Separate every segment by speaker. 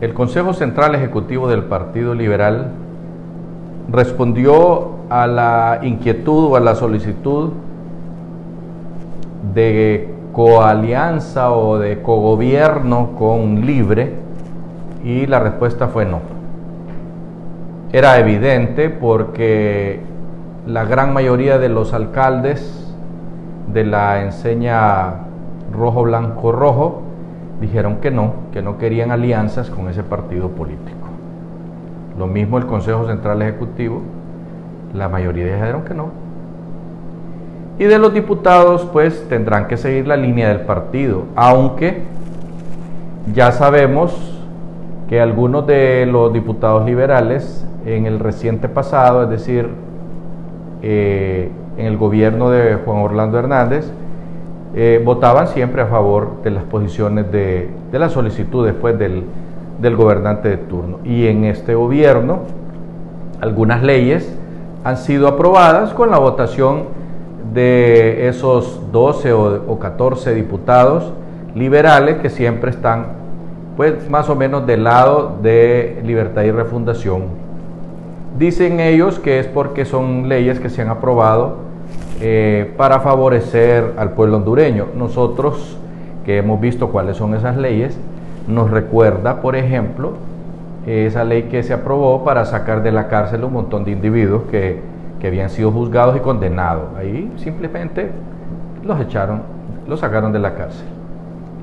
Speaker 1: El Consejo Central Ejecutivo del Partido Liberal respondió a la inquietud o a la solicitud de coalianza o de cogobierno con Libre y la respuesta fue no. Era evidente porque la gran mayoría de los alcaldes de la enseña rojo, blanco, rojo dijeron que no, que no querían alianzas con ese partido político. Lo mismo el Consejo Central Ejecutivo, la mayoría dijeron que no. Y de los diputados, pues tendrán que seguir la línea del partido, aunque ya sabemos que algunos de los diputados liberales en el reciente pasado, es decir, eh, en el gobierno de Juan Orlando Hernández, eh, votaban siempre a favor de las posiciones de, de la solicitud después del, del gobernante de turno. Y en este gobierno, algunas leyes han sido aprobadas con la votación de esos 12 o, 14 diputados liberales que siempre están pues más o menos del lado de libertad y refundación. Dicen ellos que es porque son leyes que se han aprobado eh, para favorecer al pueblo hondureño. Nosotros, que hemos visto cuáles son esas leyes, nos recuerda, por ejemplo, esa ley que se aprobó para sacar de la cárcel un montón de individuos que, que habían sido juzgados y condenados. Ahí simplemente los echaron, los sacaron de la cárcel.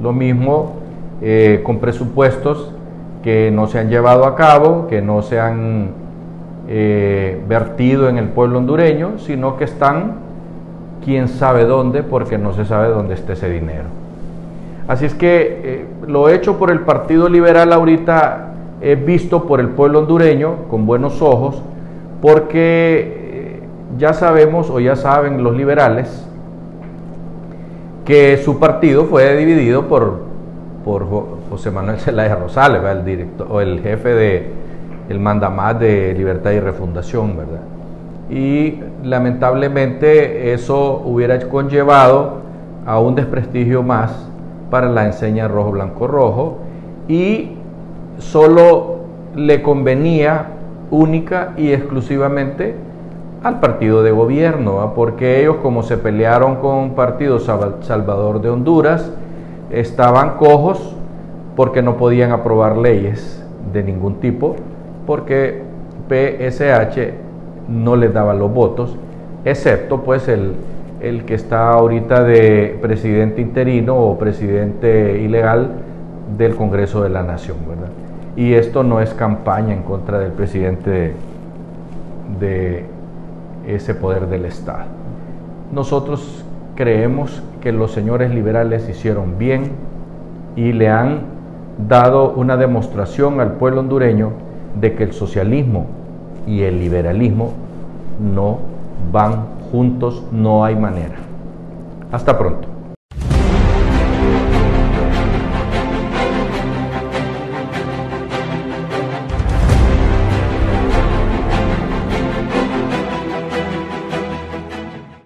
Speaker 1: Lo mismo eh, con presupuestos que no se han llevado a cabo, que no se han eh, vertido en el pueblo hondureño, sino que están quién sabe dónde, porque no se sabe dónde está ese dinero. Así es que eh, lo hecho por el Partido Liberal ahorita es visto por el pueblo hondureño con buenos ojos, porque eh, ya sabemos o ya saben los liberales que su partido fue dividido por, por José Manuel Zelaya Rosales, el director o el jefe de el mandamás de Libertad y Refundación, ¿verdad? Y lamentablemente eso hubiera conllevado a un desprestigio más para la enseña rojo, blanco, rojo y solo le convenía única y exclusivamente al partido de gobierno, porque ellos como se pelearon con Partido Salvador de Honduras, estaban cojos porque no podían aprobar leyes de ningún tipo, porque PSH no les daban los votos, excepto pues el, el que está ahorita de presidente interino o presidente ilegal del Congreso de la Nación, ¿verdad? Y esto no es campaña en contra del presidente de, ese poder del Estado. Nosotros creemos que los señores liberales hicieron bien y le han dado una demostración al pueblo hondureño de que el socialismo y el liberalismo no van juntos, no hay manera. Hasta pronto.